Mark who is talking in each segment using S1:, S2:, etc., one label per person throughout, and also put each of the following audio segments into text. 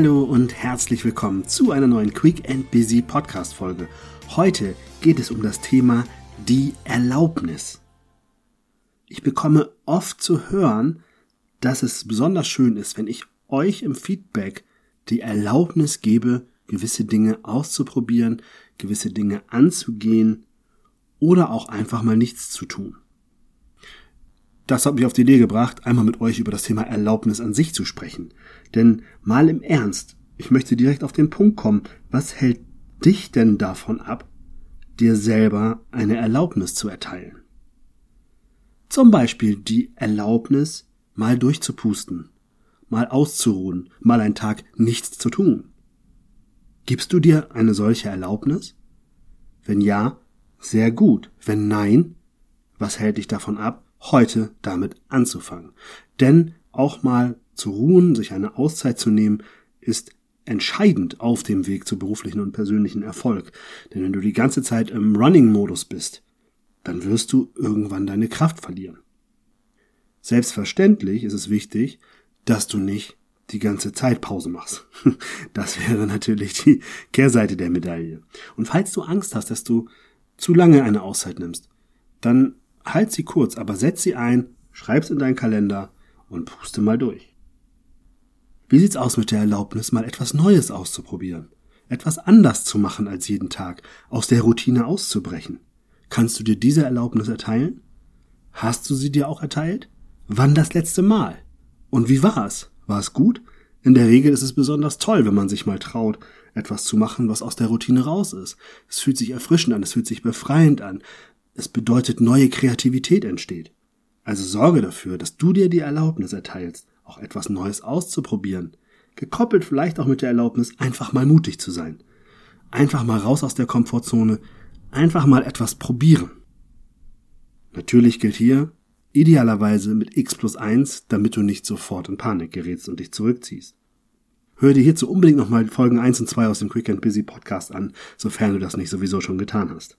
S1: Hallo und herzlich willkommen zu einer neuen Quick and Busy Podcast Folge. Heute geht es um das Thema die Erlaubnis. Ich bekomme oft zu hören, dass es besonders schön ist, wenn ich euch im Feedback die Erlaubnis gebe, gewisse Dinge auszuprobieren, gewisse Dinge anzugehen oder auch einfach mal nichts zu tun. Das hat mich auf die Idee gebracht, einmal mit euch über das Thema Erlaubnis an sich zu sprechen. Denn mal im Ernst, ich möchte direkt auf den Punkt kommen, was hält dich denn davon ab, dir selber eine Erlaubnis zu erteilen? Zum Beispiel die Erlaubnis, mal durchzupusten, mal auszuruhen, mal einen Tag nichts zu tun. Gibst du dir eine solche Erlaubnis? Wenn ja, sehr gut. Wenn nein, was hält dich davon ab, heute damit anzufangen? Denn auch mal zu ruhen, sich eine Auszeit zu nehmen, ist entscheidend auf dem Weg zu beruflichen und persönlichen Erfolg. Denn wenn du die ganze Zeit im Running-Modus bist, dann wirst du irgendwann deine Kraft verlieren. Selbstverständlich ist es wichtig, dass du nicht die ganze Zeit Pause machst. Das wäre natürlich die Kehrseite der Medaille. Und falls du Angst hast, dass du zu lange eine Auszeit nimmst, dann halt sie kurz, aber setz sie ein, schreib's in deinen Kalender und puste mal durch. Wie sieht's aus mit der Erlaubnis, mal etwas Neues auszuprobieren? Etwas anders zu machen als jeden Tag, aus der Routine auszubrechen? Kannst du dir diese Erlaubnis erteilen? Hast du sie dir auch erteilt? Wann das letzte Mal? Und wie war es? War es gut? In der Regel ist es besonders toll, wenn man sich mal traut, etwas zu machen, was aus der Routine raus ist. Es fühlt sich erfrischend an, es fühlt sich befreiend an. Es bedeutet, neue Kreativität entsteht. Also sorge dafür, dass du dir die Erlaubnis erteilst, auch etwas Neues auszuprobieren. Gekoppelt vielleicht auch mit der Erlaubnis, einfach mal mutig zu sein. Einfach mal raus aus der Komfortzone, einfach mal etwas probieren. Natürlich gilt hier, Idealerweise mit x plus 1, damit du nicht sofort in Panik gerätst und dich zurückziehst. Hör dir hierzu unbedingt nochmal Folgen 1 und 2 aus dem Quick and Busy Podcast an, sofern du das nicht sowieso schon getan hast.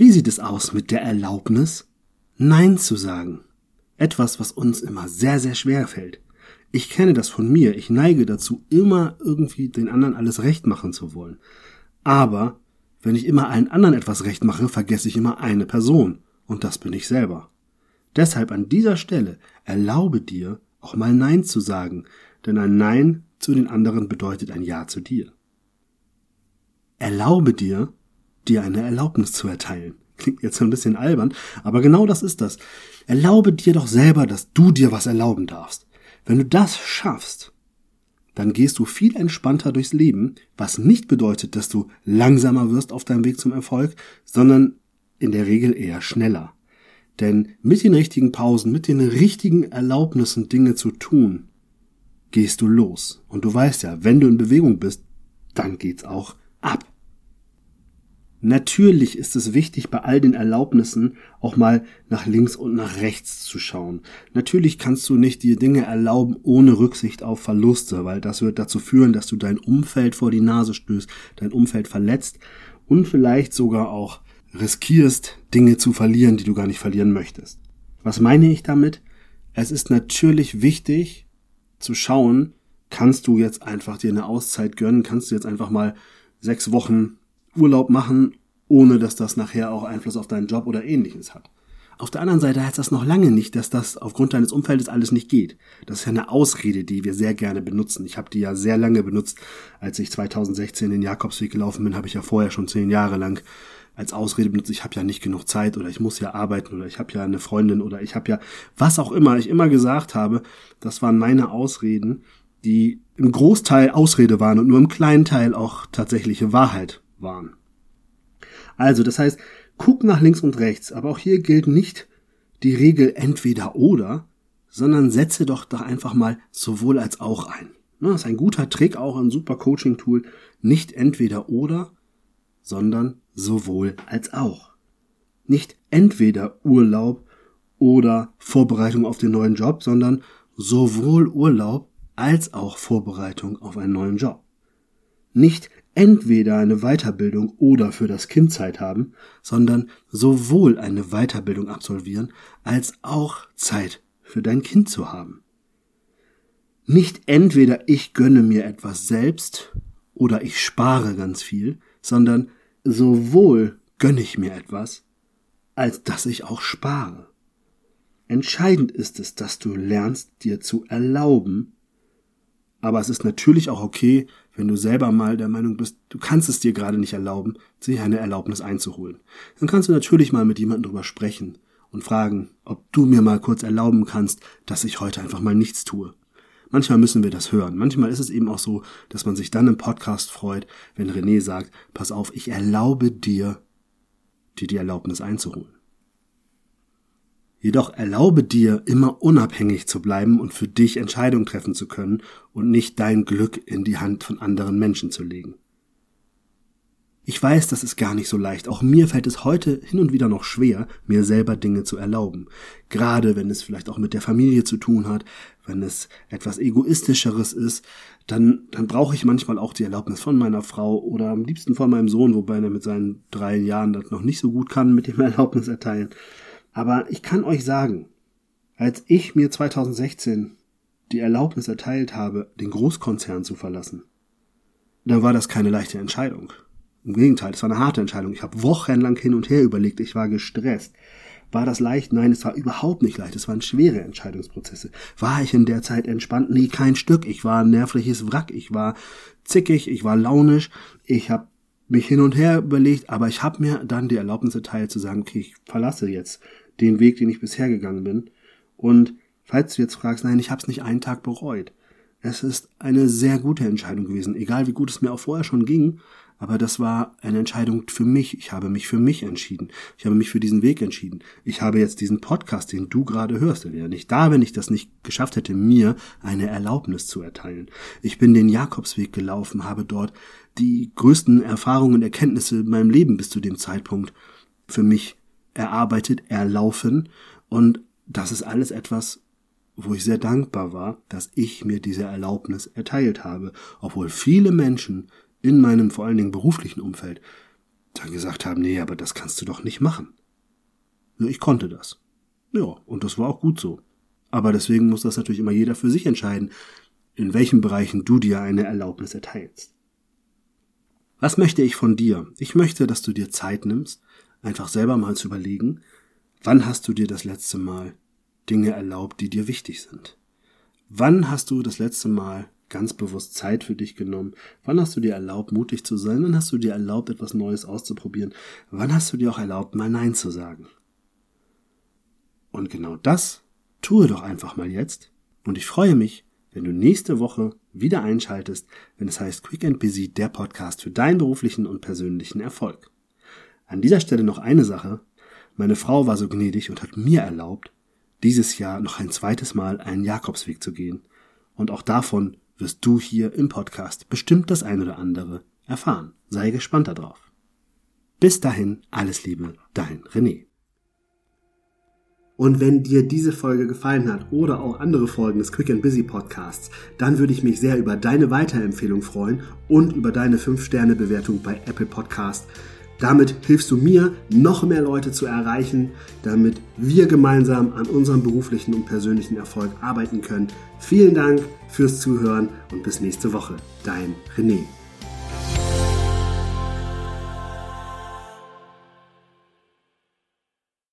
S1: Wie sieht es aus mit der Erlaubnis, Nein zu sagen? Etwas, was uns immer sehr, sehr schwer fällt. Ich kenne das von mir. Ich neige dazu, immer irgendwie den anderen alles recht machen zu wollen. Aber wenn ich immer allen anderen etwas recht mache, vergesse ich immer eine Person und das bin ich selber. Deshalb an dieser Stelle erlaube dir, auch mal Nein zu sagen, denn ein Nein zu den anderen bedeutet ein Ja zu dir. Erlaube dir, dir eine Erlaubnis zu erteilen. Klingt jetzt ein bisschen albern, aber genau das ist das. Erlaube dir doch selber, dass du dir was erlauben darfst. Wenn du das schaffst, dann gehst du viel entspannter durchs Leben, was nicht bedeutet, dass du langsamer wirst auf deinem Weg zum Erfolg, sondern in der Regel eher schneller. Denn mit den richtigen Pausen, mit den richtigen Erlaubnissen Dinge zu tun, gehst du los. Und du weißt ja, wenn du in Bewegung bist, dann geht's auch ab. Natürlich ist es wichtig, bei all den Erlaubnissen auch mal nach links und nach rechts zu schauen. Natürlich kannst du nicht dir Dinge erlauben ohne Rücksicht auf Verluste, weil das wird dazu führen, dass du dein Umfeld vor die Nase stößt, dein Umfeld verletzt und vielleicht sogar auch riskierst, Dinge zu verlieren, die du gar nicht verlieren möchtest. Was meine ich damit? Es ist natürlich wichtig zu schauen, kannst du jetzt einfach dir eine Auszeit gönnen, kannst du jetzt einfach mal sechs Wochen Urlaub machen, ohne dass das nachher auch Einfluss auf deinen Job oder ähnliches hat. Auf der anderen Seite heißt das noch lange nicht, dass das aufgrund deines Umfeldes alles nicht geht. Das ist ja eine Ausrede, die wir sehr gerne benutzen. Ich habe die ja sehr lange benutzt. Als ich 2016 den Jakobsweg gelaufen bin, habe ich ja vorher schon zehn Jahre lang als Ausrede benutzt, ich habe ja nicht genug Zeit oder ich muss ja arbeiten oder ich habe ja eine Freundin oder ich habe ja was auch immer ich immer gesagt habe, das waren meine Ausreden, die im Großteil Ausrede waren und nur im kleinen Teil auch tatsächliche Wahrheit waren. Also, das heißt, guck nach links und rechts, aber auch hier gilt nicht die Regel entweder oder, sondern setze doch da einfach mal sowohl als auch ein. Das ist ein guter Trick, auch ein super Coaching-Tool. Nicht entweder oder, sondern sowohl als auch. Nicht entweder Urlaub oder Vorbereitung auf den neuen Job, sondern sowohl Urlaub als auch Vorbereitung auf einen neuen Job. Nicht entweder eine Weiterbildung oder für das Kind Zeit haben, sondern sowohl eine Weiterbildung absolvieren als auch Zeit für dein Kind zu haben. Nicht entweder ich gönne mir etwas selbst oder ich spare ganz viel, sondern sowohl gönne ich mir etwas, als dass ich auch spare. Entscheidend ist es, dass du lernst, dir zu erlauben, aber es ist natürlich auch okay, wenn du selber mal der Meinung bist, du kannst es dir gerade nicht erlauben, sich eine Erlaubnis einzuholen. Dann kannst du natürlich mal mit jemandem drüber sprechen und fragen, ob du mir mal kurz erlauben kannst, dass ich heute einfach mal nichts tue. Manchmal müssen wir das hören. Manchmal ist es eben auch so, dass man sich dann im Podcast freut, wenn René sagt, pass auf, ich erlaube dir, dir die Erlaubnis einzuholen. Jedoch erlaube dir, immer unabhängig zu bleiben und für dich Entscheidungen treffen zu können und nicht dein Glück in die Hand von anderen Menschen zu legen. Ich weiß, das ist gar nicht so leicht. Auch mir fällt es heute hin und wieder noch schwer, mir selber Dinge zu erlauben. Gerade wenn es vielleicht auch mit der Familie zu tun hat, wenn es etwas egoistischeres ist, dann, dann brauche ich manchmal auch die Erlaubnis von meiner Frau oder am liebsten von meinem Sohn, wobei er mit seinen drei Jahren das noch nicht so gut kann mit dem Erlaubnis erteilen. Aber ich kann euch sagen, als ich mir 2016 die Erlaubnis erteilt habe, den Großkonzern zu verlassen, dann war das keine leichte Entscheidung. Im Gegenteil, es war eine harte Entscheidung. Ich habe wochenlang hin und her überlegt, ich war gestresst. War das leicht? Nein, es war überhaupt nicht leicht. Es waren schwere Entscheidungsprozesse. War ich in der Zeit entspannt? Nee, kein Stück. Ich war ein nervliches Wrack. Ich war zickig, ich war launisch. Ich habe mich hin und her überlegt, aber ich habe mir dann die Erlaubnis erteilt zu sagen, okay, ich verlasse jetzt den Weg, den ich bisher gegangen bin. Und falls du jetzt fragst, nein, ich habe es nicht einen Tag bereut. Es ist eine sehr gute Entscheidung gewesen, egal wie gut es mir auch vorher schon ging, aber das war eine Entscheidung für mich. Ich habe mich für mich entschieden. Ich habe mich für diesen Weg entschieden. Ich habe jetzt diesen Podcast, den du gerade hörst, der wäre nicht da, wenn ich das nicht geschafft hätte, mir eine Erlaubnis zu erteilen. Ich bin den Jakobsweg gelaufen, habe dort die größten Erfahrungen und Erkenntnisse in meinem Leben bis zu dem Zeitpunkt für mich erarbeitet, erlaufen. Und das ist alles etwas, wo ich sehr dankbar war, dass ich mir diese Erlaubnis erteilt habe, obwohl viele Menschen in meinem vor allen Dingen beruflichen Umfeld dann gesagt haben, nee, aber das kannst du doch nicht machen. Ich konnte das. Ja, und das war auch gut so. Aber deswegen muss das natürlich immer jeder für sich entscheiden, in welchen Bereichen du dir eine Erlaubnis erteilst. Was möchte ich von dir? Ich möchte, dass du dir Zeit nimmst, einfach selber mal zu überlegen, wann hast du dir das letzte Mal Dinge erlaubt, die dir wichtig sind? Wann hast du das letzte Mal ganz bewusst Zeit für dich genommen? Wann hast du dir erlaubt, mutig zu sein? Wann hast du dir erlaubt, etwas Neues auszuprobieren? Wann hast du dir auch erlaubt, mal Nein zu sagen? Und genau das tue doch einfach mal jetzt. Und ich freue mich, wenn du nächste Woche wieder einschaltest, wenn es heißt Quick and Busy, der Podcast für deinen beruflichen und persönlichen Erfolg. An dieser Stelle noch eine Sache. Meine Frau war so gnädig und hat mir erlaubt, dieses Jahr noch ein zweites Mal einen Jakobsweg zu gehen. Und auch davon wirst du hier im Podcast bestimmt das ein oder andere erfahren. Sei gespannt darauf. Bis dahin, alles Liebe, dein René. Und wenn dir diese Folge gefallen hat oder auch andere Folgen des Quick and Busy Podcasts, dann würde ich mich sehr über deine Weiterempfehlung freuen und über deine 5-Sterne-Bewertung bei Apple Podcast. Damit hilfst du mir, noch mehr Leute zu erreichen, damit wir gemeinsam an unserem beruflichen und persönlichen Erfolg arbeiten können. Vielen Dank fürs Zuhören und bis nächste Woche. Dein René.